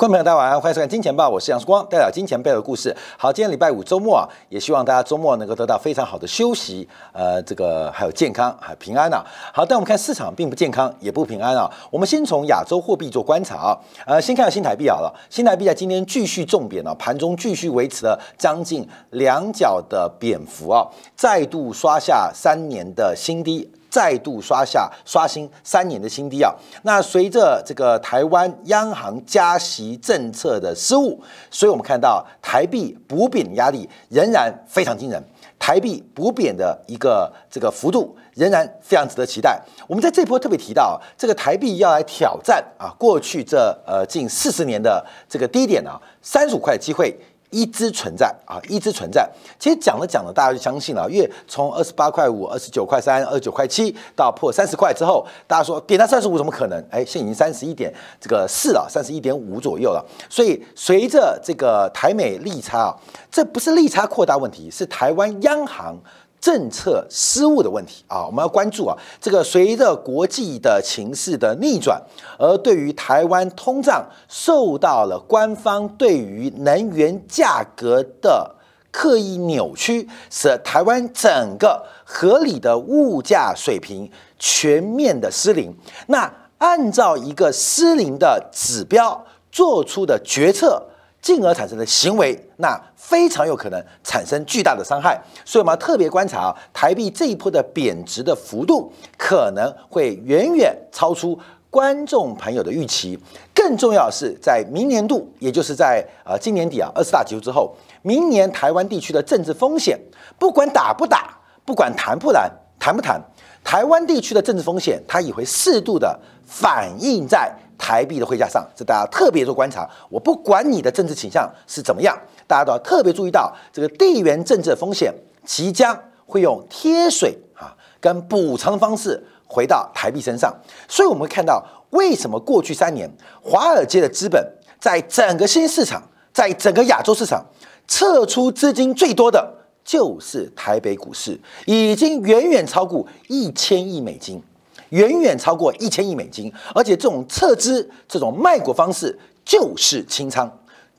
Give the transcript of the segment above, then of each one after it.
观众朋友，大家晚上好，欢迎收看《金钱报》，我是杨曙光，带来金钱背后的故事。好，今天礼拜五周末啊，也希望大家周末能够得到非常好的休息，呃，这个还有健康，还有平安啊。好，但我们看市场并不健康，也不平安啊。我们先从亚洲货币做观察啊，呃，先看下新台币好了，新台币在今天继续重贬啊，盘中继续维持了将近两角的贬幅啊，再度刷下三年的新低。再度刷下刷新三年的新低啊！那随着这个台湾央行加息政策的失误，所以我们看到台币补贬压力仍然非常惊人，台币补贬的一个这个幅度仍然非常值得期待。我们在这波特别提到，这个台币要来挑战啊过去这呃近四十年的这个低点啊三十五块的机会。一直存在啊，一直存在。其实讲着讲着，大家就相信了。因为从二十八块五、二十九块三、二十九块七到破三十块之后，大家说点到三十五怎么可能？哎，现在已经三十一点这个四了，三十一点五左右了。所以随着这个台美利差啊，这不是利差扩大问题，是台湾央行。政策失误的问题啊，我们要关注啊。这个随着国际的情势的逆转，而对于台湾通胀受到了官方对于能源价格的刻意扭曲，使台湾整个合理的物价水平全面的失灵。那按照一个失灵的指标做出的决策。进而产生的行为，那非常有可能产生巨大的伤害，所以我们要特别观察啊台币这一波的贬值的幅度，可能会远远超出观众朋友的预期。更重要的是，在明年度，也就是在呃今年底啊二十大结束之后，明年台湾地区的政治风险，不管打不打，不管谈不谈，谈不谈，台湾地区的政治风险，它也会适度的反映在。台币的汇价上，这大家特别做观察。我不管你的政治倾向是怎么样，大家都要特别注意到这个地缘政治风险即将会用贴水啊跟补偿的方式回到台币身上。所以我们会看到，为什么过去三年华尔街的资本在整个新市场，在整个亚洲市场撤出资金最多的就是台北股市，已经远远超过一千亿美金。远远超过一千亿美金，而且这种撤资、这种卖股方式就是清仓，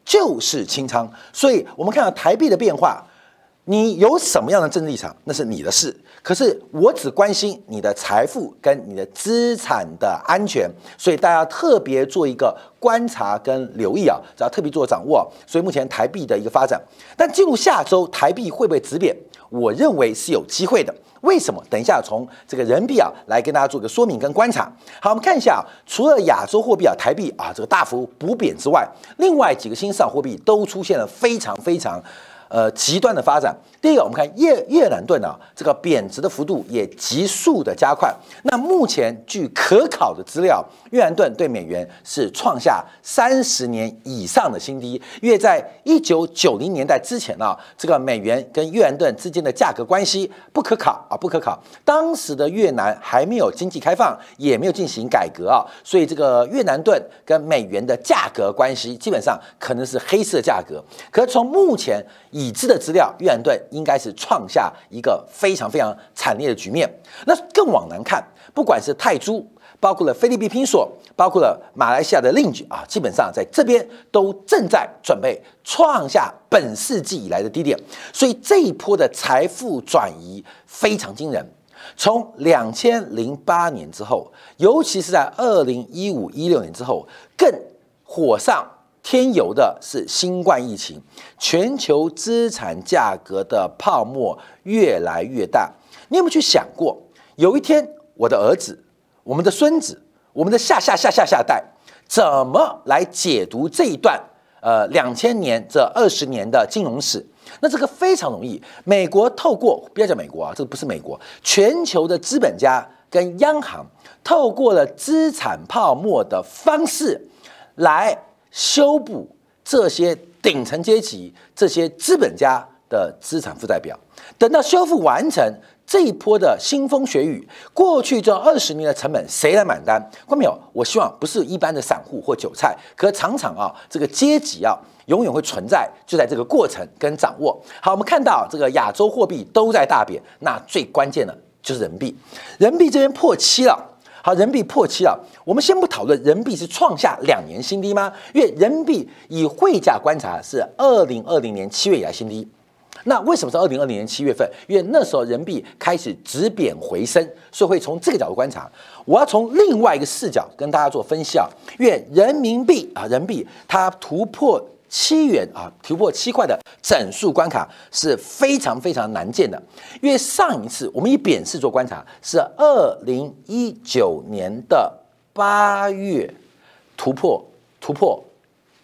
就是清仓。所以，我们看到台币的变化，你有什么样的政治立场，那是你的事。可是，我只关心你的财富跟你的资产的安全，所以大家特别做一个观察跟留意啊，只要特别做掌握。所以，目前台币的一个发展，但进入下周，台币会不会止贬？我认为是有机会的。为什么？等一下从这个人民币啊来跟大家做个说明跟观察。好，我们看一下，除了亚洲货币啊台币啊这个大幅补贬之外，另外几个新市场货币都出现了非常非常。呃，极端的发展。第一个，我们看越越南盾啊，这个贬值的幅度也急速的加快。那目前据可考的资料，越南盾对美元是创下三十年以上的新低。因为在一九九零年代之前啊，这个美元跟越南盾之间的价格关系不可考啊，不可考。当时的越南还没有经济开放，也没有进行改革啊，所以这个越南盾跟美元的价格关系基本上可能是黑色价格。可从目前以已知的资料，越南盾应该是创下一个非常非常惨烈的局面。那更往南看，不管是泰铢，包括了菲律宾拼索，包括了马来西亚的令吉啊，基本上在这边都正在准备创下本世纪以来的低点。所以这一波的财富转移非常惊人。从两千零八年之后，尤其是在二零一五一六年之后，更火上。添油的是新冠疫情，全球资产价格的泡沫越来越大。你有没有去想过，有一天我的儿子、我们的孙子、我们的下下下下下代，怎么来解读这一段呃两千年这二十年的金融史？那这个非常容易，美国透过不要讲美国啊，这个不是美国，全球的资本家跟央行透过了资产泡沫的方式来。修补这些顶层阶级、这些资本家的资产负债表，等到修复完成这一波的腥风血雨，过去这二十年的成本谁来买单？关没有？我希望不是一般的散户或韭菜，可常常啊，这个阶级啊，永远会存在，就在这个过程跟掌握。好，我们看到这个亚洲货币都在大贬，那最关键的就是人民币，人民币这边破七了。好，人民币破七了。我们先不讨论人民币是创下两年新低吗？因为人民币以汇价观察是二零二零年七月以来新低。那为什么是二零二零年七月份？因为那时候人民币开始止贬回升，所以会从这个角度观察。我要从另外一个视角跟大家做分析啊。因为人民币啊，人民币它突破七元啊，突破七块的整数关卡是非常非常难见的。因为上一次我们以贬式做观察是二零一九年的八月突破突破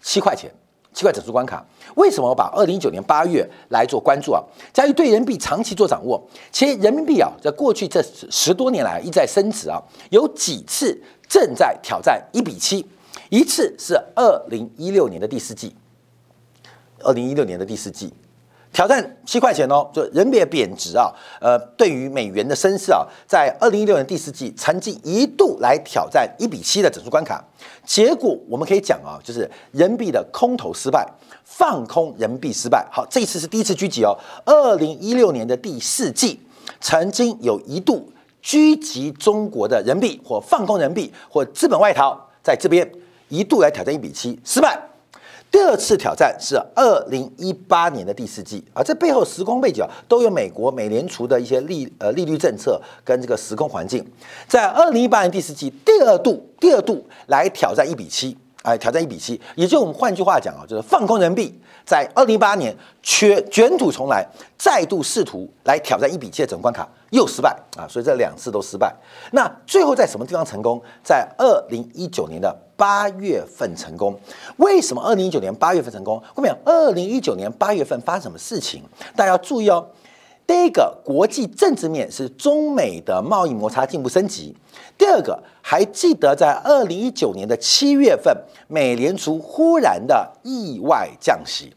七块钱。七块整数关卡，为什么我把二零一九年八月来做关注啊？在于对人民币长期做掌握，其实人民币啊，在过去这十多年来一再升值啊，有几次正在挑战一比七，一次是二零一六年的第四季，二零一六年的第四季。挑战七块钱哦，就人民币贬值啊，呃，对于美元的升势啊，在二零一六年第四季曾经一度来挑战一比七的整数关卡，结果我们可以讲啊，就是人民币的空头失败，放空人民币失败。好，这一次是第一次狙击哦，二零一六年的第四季曾经有一度狙击中国的人民币或放空人民币或资本外逃，在这边一度来挑战一比七失败。第二次挑战是二零一八年的第四季啊，这背后时空背景啊，都有美国美联储的一些利呃利率政策跟这个时空环境，在二零一八年第四季第二度第二度来挑战一比七，哎，挑战一比七，也就我们换句话讲啊，就是放空人民币，在二零一八年缺卷土重来，再度试图来挑战一比七的整关卡。又失败啊，所以这两次都失败。那最后在什么地方成功？在二零一九年的八月份成功。为什么二零一九年八月份成功？后面二零一九年八月份发生什么事情？大家要注意哦。第一个，国际政治面是中美的贸易摩擦进一步升级。第二个，还记得在二零一九年的七月份，美联储忽然的意外降息。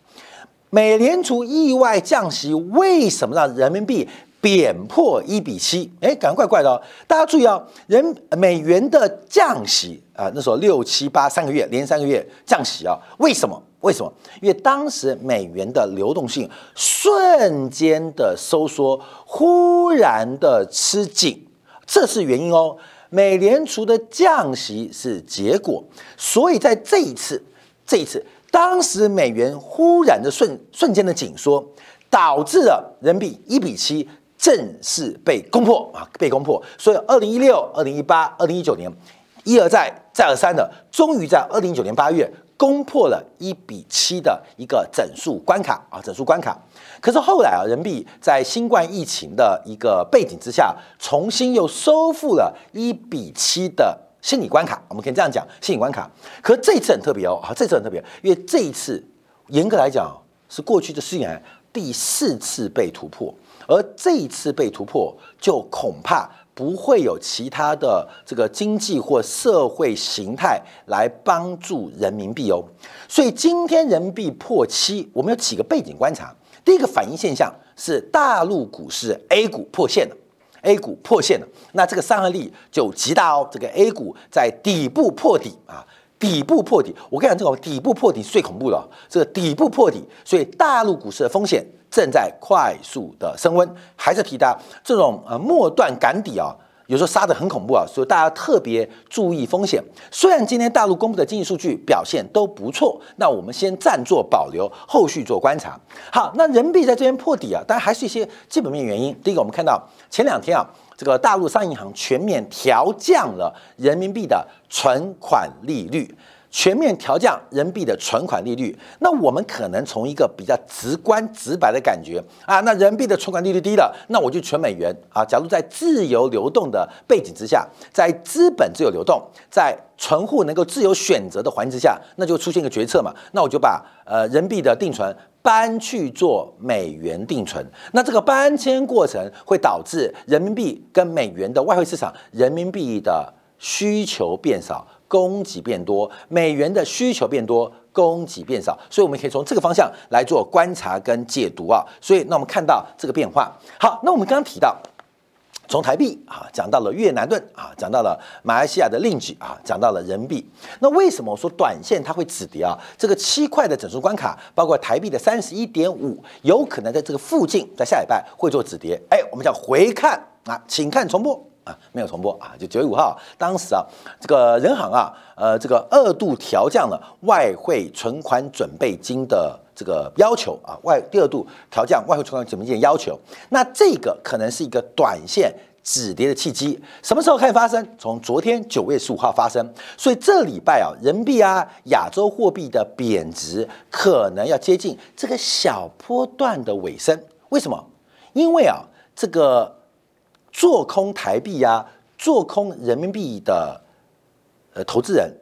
美联储意外降息，为什么让人民币？贬破一比七，哎，感觉怪怪的哦。大家注意哦，人美元的降息啊，那时候六七八三个月连三个月降息啊，为什么？为什么？因为当时美元的流动性瞬间的收缩，忽然的吃紧，这是原因哦。美联储的降息是结果，所以在这一次，这一次，当时美元忽然的瞬瞬间的紧缩，导致了人民币一比七。正式被攻破啊，被攻破。所以，二零一六、二零一八、二零一九年，一而再、再而三的，终于在二零一九年八月攻破了一比七的一个整数关卡啊，整数关卡。可是后来啊，人民币在新冠疫情的一个背景之下，重新又收复了一比七的心理关卡。我们可以这样讲，心理关卡。可这一次很特别哦，好，这次很特别，因为这一次严格来讲是过去的四年第四次被突破。而这一次被突破，就恐怕不会有其他的这个经济或社会形态来帮助人民币哦。所以今天人民币破七，我们有几个背景观察。第一个反应现象是大陆股市 A 股破线了，A 股破线了，那这个伤害力就极大哦。这个 A 股在底部破底啊，底部破底，我跟你讲，这个底部破底是最恐怖的，这个底部破底，所以大陆股市的风险。正在快速的升温，还是提到这种呃末段赶底啊，有时候杀的很恐怖啊，所以大家特别注意风险。虽然今天大陆公布的经济数据表现都不错，那我们先暂做保留，后续做观察。好，那人民币在这边破底啊，当然还是一些基本面原因。第一个，我们看到前两天啊，这个大陆商业银行全面调降了人民币的存款利率。全面调降人民币的存款利率，那我们可能从一个比较直观直白的感觉啊，那人民币的存款利率低了，那我就存美元啊。假如在自由流动的背景之下，在资本自由流动，在存户能够自由选择的环境之下，那就出现一个决策嘛，那我就把呃人民币的定存搬去做美元定存，那这个搬迁过程会导致人民币跟美元的外汇市场人民币的需求变少。供给变多，美元的需求变多，供给变少，所以我们可以从这个方向来做观察跟解读啊。所以，那我们看到这个变化。好，那我们刚刚提到，从台币啊讲到了越南盾啊，讲到了马来西亚的令吉啊，讲到了人民币。那为什么我说短线它会止跌啊？这个七块的整数关卡，包括台币的三十一点五，有可能在这个附近，在下礼拜会做止跌。哎，我们叫回看啊，请看重播。啊，没有重播啊，就九月五号，当时啊，这个人行啊，呃，这个二度调降了外汇存款准备金的这个要求啊，外第二度调降外汇存款准备金的要求，那这个可能是一个短线止跌的契机，什么时候开始发生？从昨天九月十五号发生，所以这礼拜啊，人民币啊，亚洲货币的贬值可能要接近这个小波段的尾声。为什么？因为啊，这个。做空台币呀，做空人民币的呃投资人，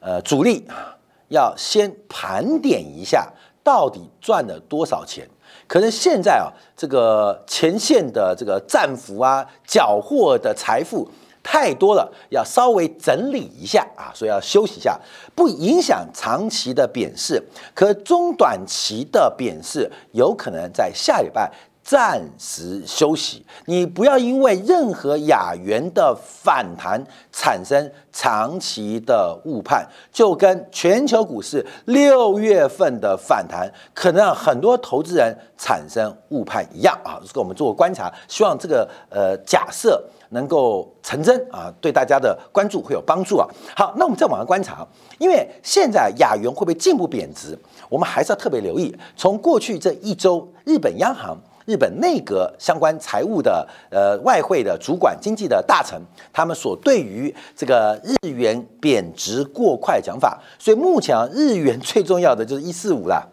呃主力啊要先盘点一下，到底赚了多少钱？可能现在啊，这个前线的这个战俘啊，缴获的财富太多了，要稍微整理一下啊，所以要休息一下，不影响长期的贬势，可中短期的贬势有可能在下礼拜。暂时休息，你不要因为任何亚元的反弹产生长期的误判，就跟全球股市六月份的反弹可能让很多投资人产生误判一样啊！这个我们做个观察，希望这个呃假设能够成真啊，对大家的关注会有帮助啊。好，那我们再往下观察，因为现在亚元会不会进一步贬值，我们还是要特别留意。从过去这一周，日本央行。日本内阁相关财务的呃外汇的主管经济的大臣，他们所对于这个日元贬值过快讲法，所以目前啊日元最重要的就是一四五啦，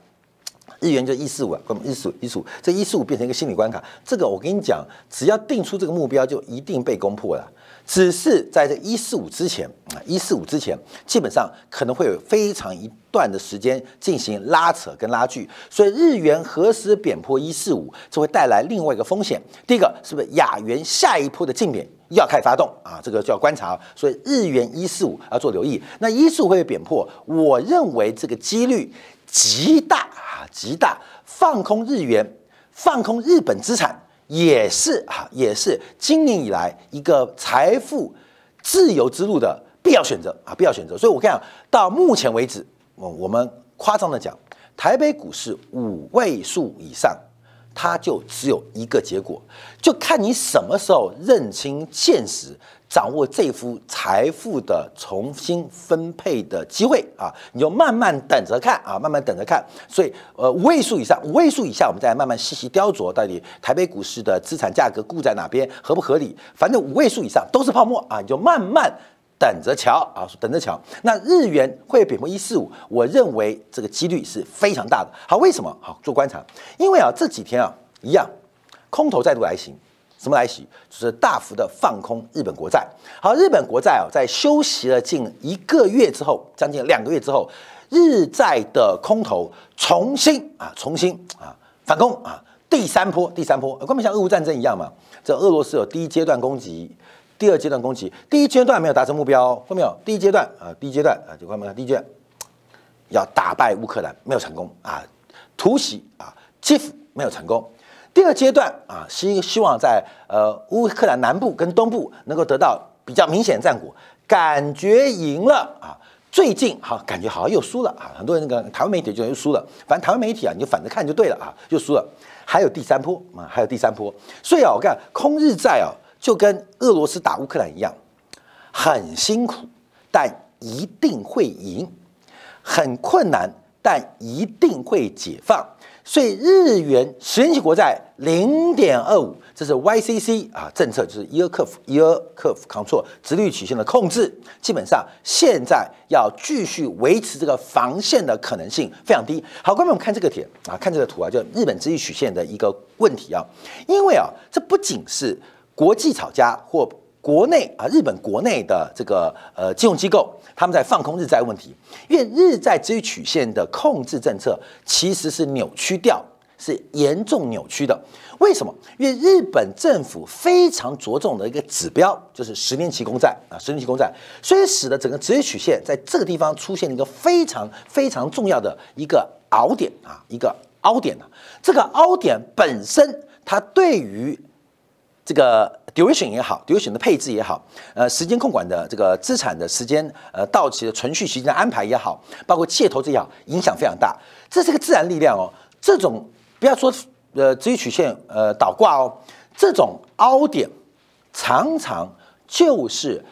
日元就一四五啊，一四五一四五，这一四五变成一个心理关卡，这个我跟你讲，只要定出这个目标，就一定被攻破了。只是在这一四五之前，一四五之前，基本上可能会有非常一段的时间进行拉扯跟拉锯，所以日元何时贬破一四五，这会带来另外一个风险。第一个是不是亚元下一波的竞贬要开始发动啊？这个就要观察。所以日元一四五要做留意。那一四五会被贬破，我认为这个几率极大啊，极大放空日元，放空日本资产。也是啊，也是今年以来一个财富自由之路的必要选择啊，必要选择。所以我跟你讲到目前为止，我我们夸张的讲，台北股市五位数以上。它就只有一个结果，就看你什么时候认清现实，掌握这幅财富的重新分配的机会啊！你就慢慢等着看啊，慢慢等着看。所以，呃，五位数以上，五位数以下，我们再慢慢细细雕琢，到底台北股市的资产价格固在哪边，合不合理？反正五位数以上都是泡沫啊，你就慢慢。等着瞧啊，等着瞧。那日元会贬破一四五，我认为这个几率是非常大的。好，为什么？好做观察，因为啊这几天啊一样，空头再度来袭。什么来袭？就是大幅的放空日本国债。好，日本国债啊在休息了近一个月之后，将近两个月之后，日债的空头重新啊重新啊反攻啊第三波第三波，根本像俄乌战争一样嘛。这俄罗斯有第一阶段攻击。第二阶段攻击，第一阶段没有达成目标，后面有第一阶段啊，第一阶段啊，就看没有？第一阶段要打败乌克兰没有成功啊，突袭啊，基辅没有成功。第二阶段啊，希希望在呃乌克兰南部跟东部能够得到比较明显的战果，感觉赢了啊。最近好，感觉好像又输了啊，很多人那个台湾媒体就又输了，反正台湾媒体啊，你就反着看就对了啊，又输了。还有第三波啊，还有第三波，所以啊，我看空日债啊。就跟俄罗斯打乌克兰一样，很辛苦，但一定会赢；很困难，但一定会解放。所以日元十年期国债零点二五，这是 YCC 啊政策，就是 Year Curve Year Curve Control 直率曲线的控制。基本上现在要继续维持这个防线的可能性非常低。好，观众们看这个帖啊，看这个图啊，就日本直率曲线的一个问题啊，因为啊，这不仅是国际炒家或国内啊，日本国内的这个呃金融机构，他们在放空日债问题，因为日债直率曲线的控制政策其实是扭曲掉，是严重扭曲的。为什么？因为日本政府非常着重的一个指标就是十年期公债啊，十年期公债，所以使得整个直率曲线在这个地方出现了一个非常非常重要的一个凹点啊，一个凹点呢。这个凹点本身，它对于这个 duration 也好，duration 的配置也好，呃，时间控管的这个资产的时间，呃，到期的存续时间的安排也好，包括企业投资也好，影响非常大。这是个自然力量哦。这种不要说呃，直率曲线呃倒挂哦，这种凹点常常就是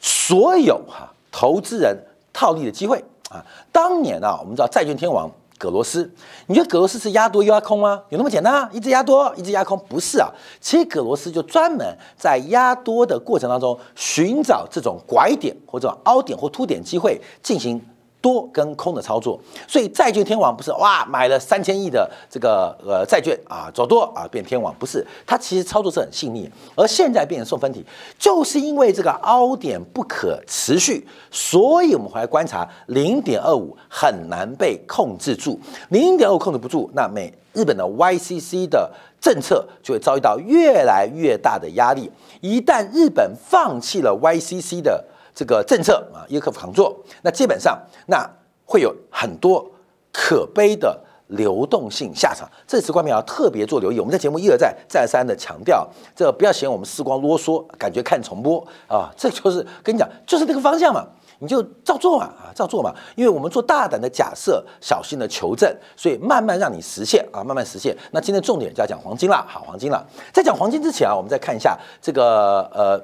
所有哈投资人套利的机会啊。当年啊，我们知道债券天王。葛罗斯，你觉得葛罗斯是压多又压空吗？有那么简单啊？一直压多，一直压空？不是啊，其实葛罗斯就专门在压多的过程当中寻找这种拐点或者凹点或凸点机会进行。多跟空的操作，所以债券天王不是哇买了三千亿的这个呃债券啊走多啊变天王。不是，他其实操作是很细腻，而现在变成送分题，就是因为这个凹点不可持续，所以我们回来观察零点二五很难被控制住，零点二五控制不住，那美日本的 YCC 的政策就会遭遇到越来越大的压力，一旦日本放弃了 YCC 的。这个政策啊，耶克夫扛做，那基本上那会有很多可悲的流动性下场。这次冠冕要特别做留意，我们在节目一而再、再三的强调，这不要嫌我们时光啰嗦，感觉看重播啊，这就是跟你讲，就是这个方向嘛，你就照做嘛啊，照做嘛。因为我们做大胆的假设，小心的求证，所以慢慢让你实现啊，慢慢实现。那今天重点就要讲黄金了，好，黄金了。在讲黄金之前啊，我们再看一下这个呃。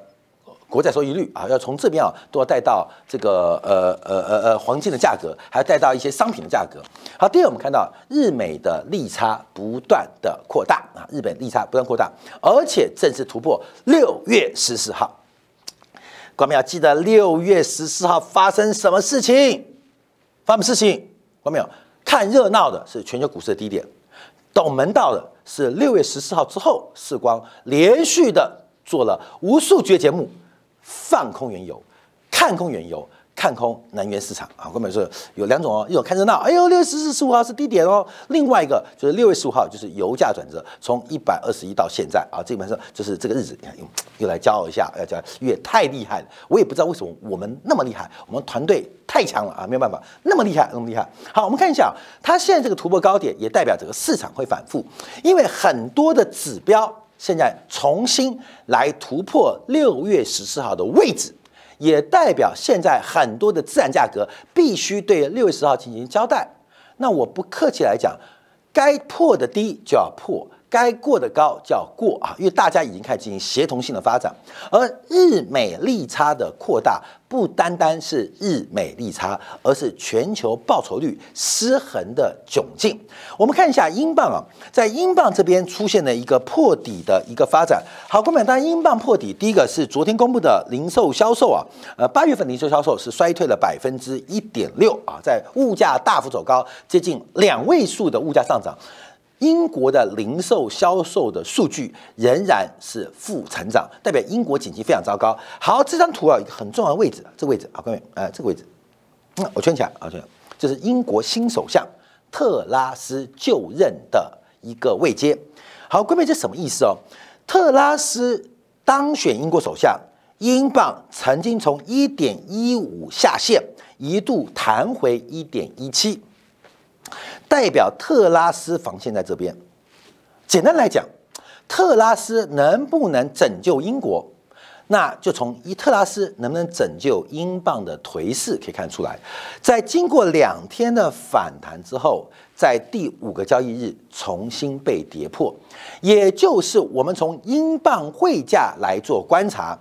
国债收益率啊，要从这边啊，都要带到这个呃呃呃呃黄金的价格，还要带到一些商品的价格。好，第二我们看到日美的利差不断的扩大啊，日本利差不断扩大，而且正式突破六月十四号。观众要记得六月十四号发生什么事情？发生事情？观众看热闹的是全球股市的低点，懂门道的是六月十四号之后，世光连续的做了无数节节目。放空原油，看空原油，看空能源市场啊！我们说有两种哦，一种看热闹，哎呦，六月十四、十五号是低点哦；另外一个就是六月十五号，就是油价转折，从一百二十一到现在啊，基本上就是这个日子，你看又又来骄傲一下，要讲越太厉害了。我也不知道为什么我们那么厉害，我们团队太强了啊，没有办法，那么厉害，那么厉害。好，我们看一下，它现在这个突破高点，也代表整个市场会反复，因为很多的指标。现在重新来突破六月十四号的位置，也代表现在很多的自然价格必须对六月十号进行交代。那我不客气来讲，该破的低就要破。该过的高叫过啊，因为大家已经开始进行协同性的发展，而日美利差的扩大不单单是日美利差，而是全球报酬率失衡的窘境。我们看一下英镑啊，在英镑这边出现了一个破底的一个发展。好，各位，当然英镑破底，第一个是昨天公布的零售销售啊，呃，八月份零售销售是衰退了百分之一点六啊，在物价大幅走高，接近两位数的物价上涨。英国的零售销售的数据仍然是负成长，代表英国经济非常糟糕。好，这张图啊，一个很重要的位置，这个位置啊，各位，哎，这个位置，嗯，我圈起来啊，圈，这是英国新首相特拉斯就任的一个位阶。好，各位，这什么意思哦？特拉斯当选英国首相，英镑曾经从一点一五下线，一度弹回一点一七。代表特拉斯防线在这边。简单来讲，特拉斯能不能拯救英国，那就从伊特拉斯能不能拯救英镑的颓势可以看出来。在经过两天的反弹之后，在第五个交易日重新被跌破，也就是我们从英镑汇价来做观察，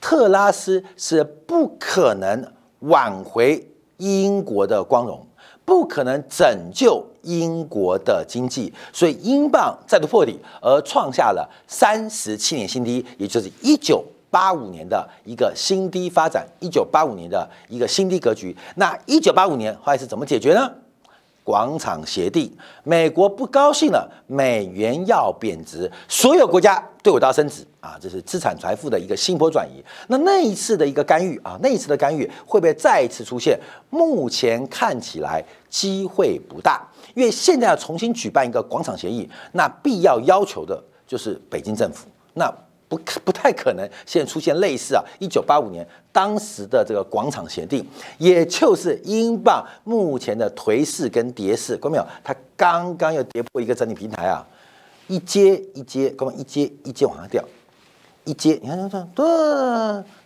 特拉斯是不可能挽回英国的光荣。不可能拯救英国的经济，所以英镑再度破底，而创下了三十七年新低，也就是一九八五年的一个新低发展，一九八五年的一个新低格局。那一九八五年后来是怎么解决呢？广场协定，美国不高兴了，美元要贬值，所有国家对我都要升值啊！这是资产财富的一个新波转移。那那一次的一个干预啊，那一次的干预会不会再一次出现？目前看起来机会不大，因为现在要重新举办一个广场协议，那必要要求的就是北京政府。那不不太可能，现在出现类似啊，一九八五年当时的这个广场协定，也就是英镑目前的颓势跟跌势，看到没有？它刚刚又跌破一个整理平台啊，一阶一阶，各位一阶一阶往下掉，一阶，你看看看，对，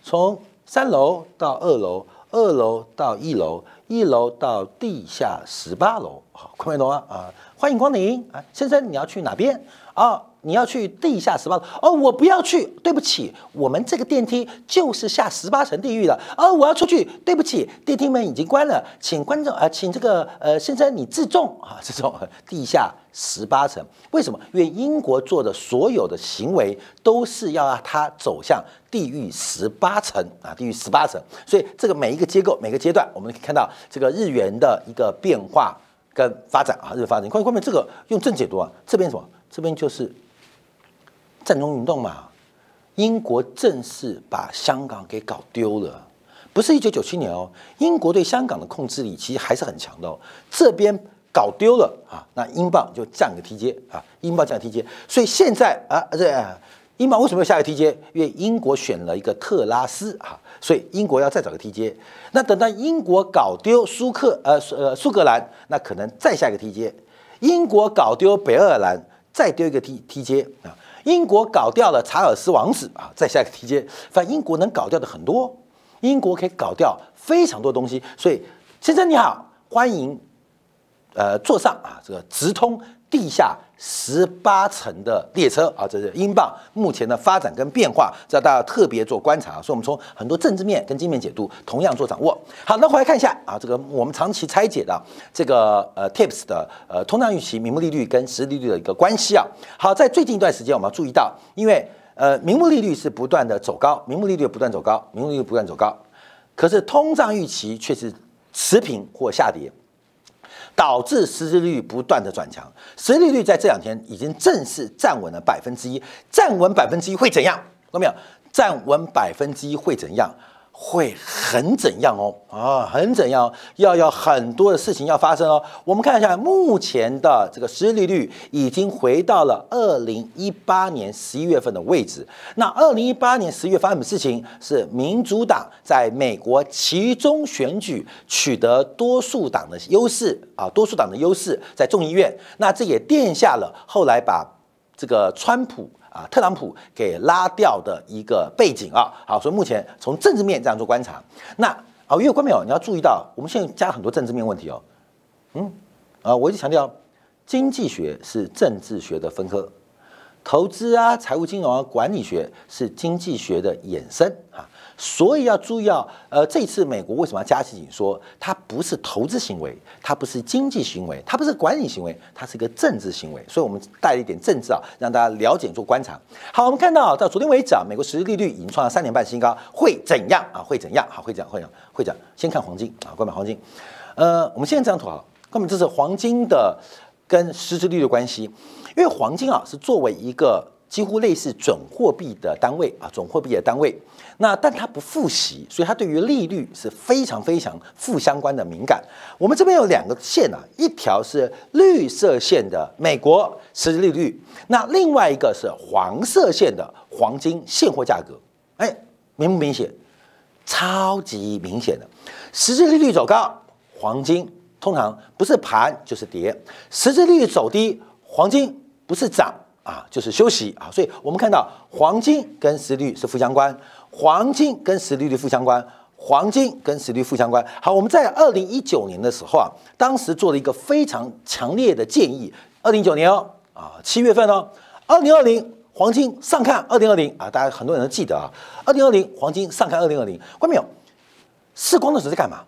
从三楼到二楼，二楼到一楼，一楼到地下十八楼，好，各位懂吗？啊，欢迎光临啊，先生，你要去哪边啊？你要去地下十八哦，我不要去，对不起，我们这个电梯就是下十八层地狱的。哦，我要出去，对不起，电梯门已经关了，请观众啊，请这个呃先生你自重啊，这种地下十八层，为什么？因为英国做的所有的行为都是要让它走向地狱十八层啊，地狱十八层。所以这个每一个结构、每个阶段，我们可以看到这个日元的一个变化跟发展啊，日发展。关关面这个用正解读啊，这边什么？这边就是战争运动嘛，英国正式把香港给搞丢了，不是一九九七年哦，英国对香港的控制力其实还是很强的哦，这边搞丢了啊，那英镑就降个梯阶啊，英镑降个梯阶，所以现在啊，这英镑为什么要下个梯阶？因为英国选了一个特拉斯啊，所以英国要再找个梯阶，那等到英国搞丢苏克呃呃苏格兰，那可能再下一个梯阶，英国搞丢北爱尔兰。再丢一个梯梯阶啊！英国搞掉了查尔斯王子啊，再下一个梯阶。反正英国能搞掉的很多，英国可以搞掉非常多东西。所以，先生你好，欢迎，呃，坐上啊这个直通。地下十八层的列车啊，这是英镑目前的发展跟变化，这大家特别做观察。所以，我们从很多政治面跟经面解读，同样做掌握。好，那回来看一下啊，这个我们长期拆解的这个呃 TIPS 的呃通胀预期、名目利率跟实际利率的一个关系啊。好，在最近一段时间，我们要注意到，因为呃名目利率是不断的走高，名目利率不断走高，名目利率不断走高，可是通胀预期却是持平或下跌。导致实质利率不断的转强，实际利率在这两天已经正式站稳了百分之一，站稳百分之一会怎样？看到没有？站稳百分之一会怎样？会很怎样哦？啊，很怎样？要要很多的事情要发生哦。我们看一下目前的这个实际利率已经回到了二零一八年十一月份的位置。那二零一八年十一月发生什么事情？是民主党在美国其中选举取得多数党的优势啊，多数党的优势在众议院。那这也奠下了后来把这个川普。啊，特朗普给拉掉的一个背景啊，好，所以目前从政治面这样做观察，那啊，因为观众你要注意到，我们现在加很多政治面问题哦，嗯，啊，我一直强调，经济学是政治学的分科，投资啊、财务金融啊、管理学是经济学的衍生啊。所以要注意啊，呃，这次美国为什么要加息紧缩？它不是投资行为，它不是经济行为，它不是管理行为，它是一个政治行为。所以我们带了一点政治啊，让大家了解做观察。好，我们看到到昨天为止啊，美国实际利率已经创了三年半新高，会怎样啊？会怎样？好，会讲会讲会讲。先看黄金啊，购买黄金。呃，我们现在这张图啊，根本这是黄金的跟实质利率关系，因为黄金啊是作为一个。几乎类似准货币的单位啊，准货币的单位。那但它不付息，所以它对于利率是非常非常负相关的敏感。我们这边有两个线啊，一条是绿色线的美国实质利率，那另外一个是黄色线的黄金现货价格。哎，明不明显？超级明显的，实质利率走高，黄金通常不是盘就是跌；实质利率走低，黄金不是涨。啊，就是休息啊，所以我们看到黄金跟实利率是负相关，黄金跟实利率负相关，黄金跟实利率负相关。好，我们在二零一九年的时候啊，当时做了一个非常强烈的建议，二零一九年哦，啊七月份哦，二零二零黄金上看二零二零啊，大家很多人都记得啊，二零二零黄金上看二零二零，关没有？试光的时候在干嘛？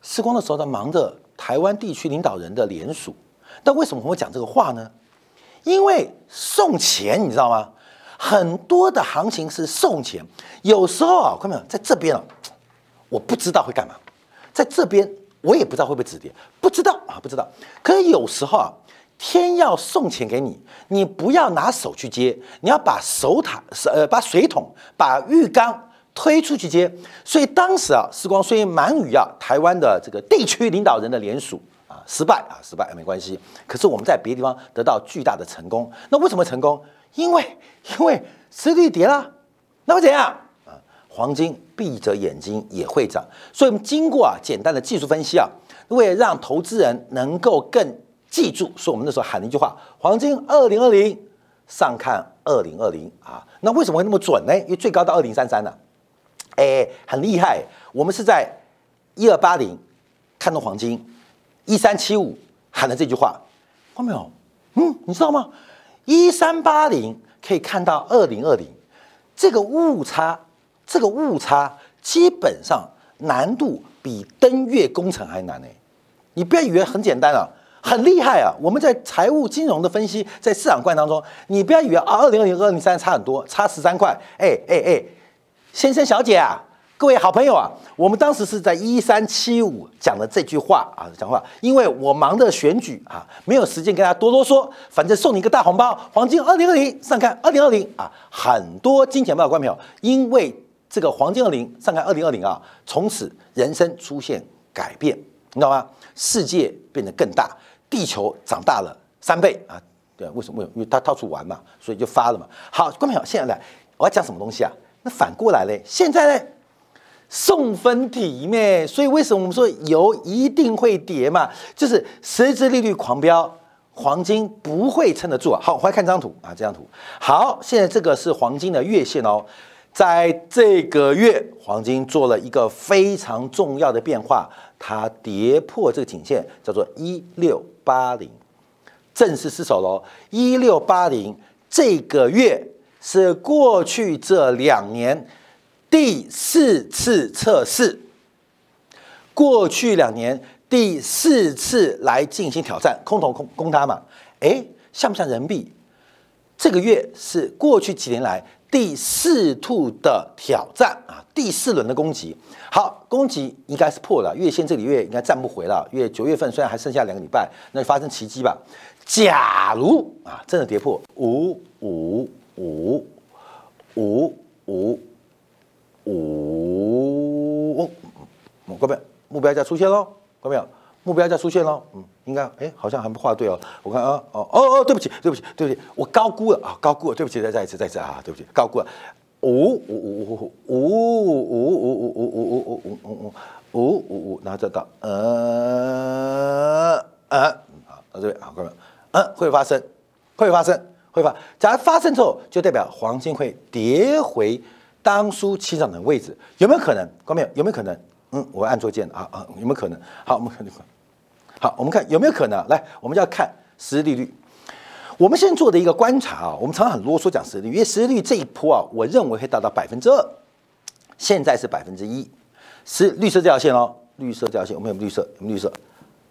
试光的时候在忙着台湾地区领导人的联署，但为什么我讲这个话呢？因为送钱，你知道吗？很多的行情是送钱，有时候啊，看到没有，在这边啊，我不知道会干嘛，在这边我也不知道会不会止跌，不知道啊，不知道。可是有时候啊，天要送钱给你，你不要拿手去接，你要把手塔呃把水桶把浴缸推出去接。所以当时啊，时光虽然忙于啊台湾的这个地区领导人的联署啊。失败啊，失败没关系。可是我们在别的地方得到巨大的成功。那为什么成功？因为因为实力跌了，那会怎样啊？黄金闭着眼睛也会涨。所以我们经过啊简单的技术分析啊，为了让投资人能够更记住，所以我们那时候喊了一句话：黄金二零二零上看二零二零啊。那为什么会那么准呢？因为最高到二零三三呢。哎，很厉害。我们是在一二八零看到黄金。一三七五喊了这句话，看到没有？嗯，你知道吗？一三八零可以看到二零二零，这个误差，这个误差基本上难度比登月工程还难呢。你不要以为很简单啊，很厉害啊！我们在财务金融的分析，在市场观当中，你不要以为啊，二零二零二零三差很多，差十三块。哎哎哎，先生小姐啊！各位好朋友啊，我们当时是在一三七五讲的这句话啊，讲话，因为我忙着选举啊，没有时间跟大家多啰嗦，反正送你一个大红包，黄金二零二零上看二零二零啊，很多金钱豹的观众朋友，因为这个黄金二零上看二零二零啊，从此人生出现改变，你知道吗？世界变得更大，地球长大了三倍啊，对，为什么？因为它到处玩嘛，所以就发了嘛。好，观众朋友，现在来，我要讲什么东西啊？那反过来嘞，现在呢？送分题咩？所以为什么我们说油一定会跌嘛？就是实质利率狂飙，黄金不会撑得住啊！好，我来看这张图啊，这张图好。现在这个是黄金的月线哦，在这个月，黄金做了一个非常重要的变化，它跌破这个颈线，叫做一六八零，正式失守喽。一六八零这个月是过去这两年。第四次测试，过去两年第四次来进行挑战，空头空空它嘛？哎，像不像人民币？这个月是过去几年来第四兔的挑战啊，第四轮的攻击。好，攻击应该是破了，月线这个月应该站不回了。月九月份虽然还剩下两个礼拜，那就发生奇迹吧。假如啊，真的跌破五五五五五。五，各位目标价出现喽，各位目标价出现喽，嗯，应该哎，好像还没画对哦，我看啊，哦哦哦，对不起，对不起，对不起，我高估了啊，高估了，对不起，再再一次，再一次啊，对不起，高估了，五五五五五五五五五五五五五五五五五五五，然后再到呃呃，好到这边好，各位，嗯，会发生，会发生，会发，假如发生之后，就代表黄金会跌回。当初起涨的位置有没有可能？观众朋友有没有可能？嗯，我按错键了啊啊，有没有可能？好，我们看这个。好，我们看有没有可能？来，我们就要看实时利率。我们现在做的一个观察啊，我们常常很啰嗦讲实时利率，因为实时利率这一波啊，我认为会达到百分之二，现在是百分之一，是绿色这条线哦，绿色这条线，我们有绿色，有绿色。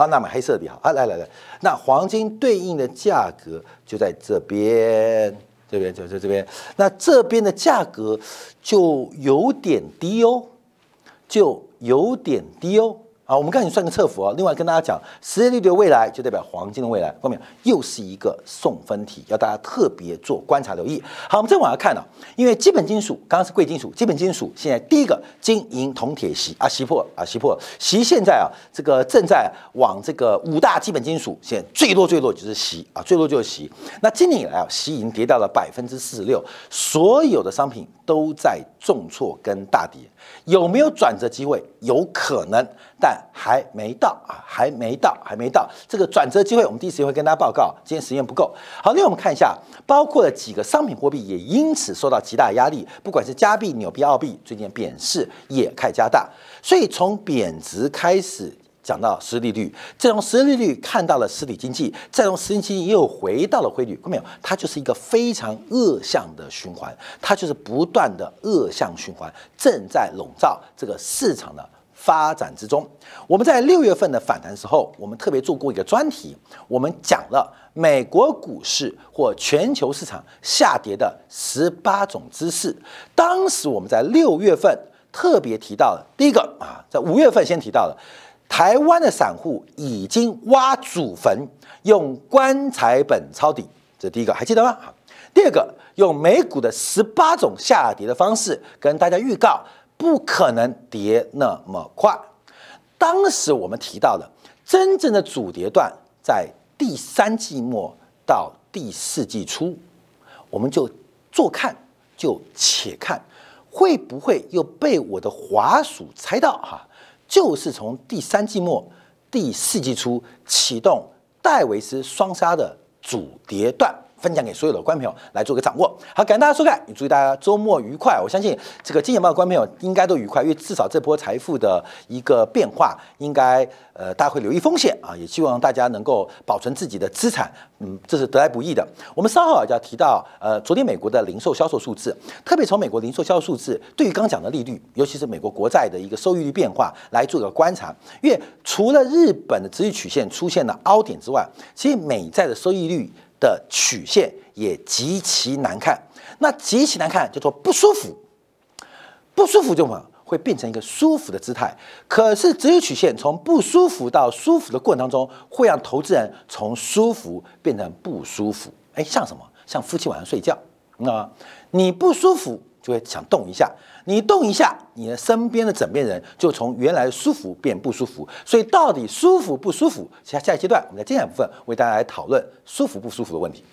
好，那买黑色的好啊，来来来，那黄金对应的价格就在这边，这边就在这边，那这边的价格就有点低哦，就有点低哦。好，我们赶紧算个测幅啊。另外跟大家讲，实际利率的未来就代表黄金的未来，后面又是一个送分题，要大家特别做观察留意。好，我们再往下看呢，因为基本金属刚刚是贵金属，基本金属现在第一个金银铜铁锡啊，锡破啊，锡破锡现在啊，这个正在往这个五大基本金属，现在最多最多就是锡啊，最多就是锡。那今年以来啊，锡已经跌到了百分之四十六，所有的商品都在重挫跟大跌。有没有转折机会？有可能，但还没到啊，还没到，还没到。这个转折机会，我们第一时间会跟大家报告。今天时间不够，好，那我们看一下，包括了几个商品货币也因此受到极大压力，不管是加币、纽币、澳币，最近贬势也开始加大，所以从贬值开始。讲到实利率，再从实利率看到了实体经济，再从实体经济又回到了汇率，看到没有？它就是一个非常恶向的循环，它就是不断的恶向循环，正在笼罩这个市场的发展之中。我们在六月份的反弹时候，我们特别做过一个专题，我们讲了美国股市或全球市场下跌的十八种姿势。当时我们在六月份特别提到了第一个啊，在五月份先提到了。台湾的散户已经挖祖坟，用棺材本抄底，这第一个还记得吗？第二个，用美股的十八种下跌的方式跟大家预告，不可能跌那么快。当时我们提到的真正的主跌段在第三季末到第四季初，我们就坐看就且看，会不会又被我的滑鼠猜到哈？就是从第三季末、第四季初启动戴维斯双杀的主跌段。分享给所有的观众朋友来做个掌握。好，感谢大家收看，也祝大家周末愉快。我相信这个金钱豹的观众朋友应该都愉快，因为至少这波财富的一个变化，应该呃大家会留意风险啊，也希望大家能够保存自己的资产，嗯，这是得来不易的。我们稍后就要提到呃，昨天美国的零售销售数字，特别从美国零售销售数字对于刚讲的利率，尤其是美国国债的一个收益率变化来做个观察。因为除了日本的殖利曲线出现了凹点之外，其实美债的收益率。的曲线也极其难看，那极其难看叫做不舒服，不舒服就么会变成一个舒服的姿态。可是只有曲线从不舒服到舒服的过程当中，会让投资人从舒服变成不舒服。哎，像什么？像夫妻晚上睡觉，那你不舒服就会想动一下。你动一下，你的身边的枕边人就从原来舒服变不舒服。所以到底舒服不舒服？下下一阶段，我们在接下来部分为大家来讨论舒服不舒服的问题。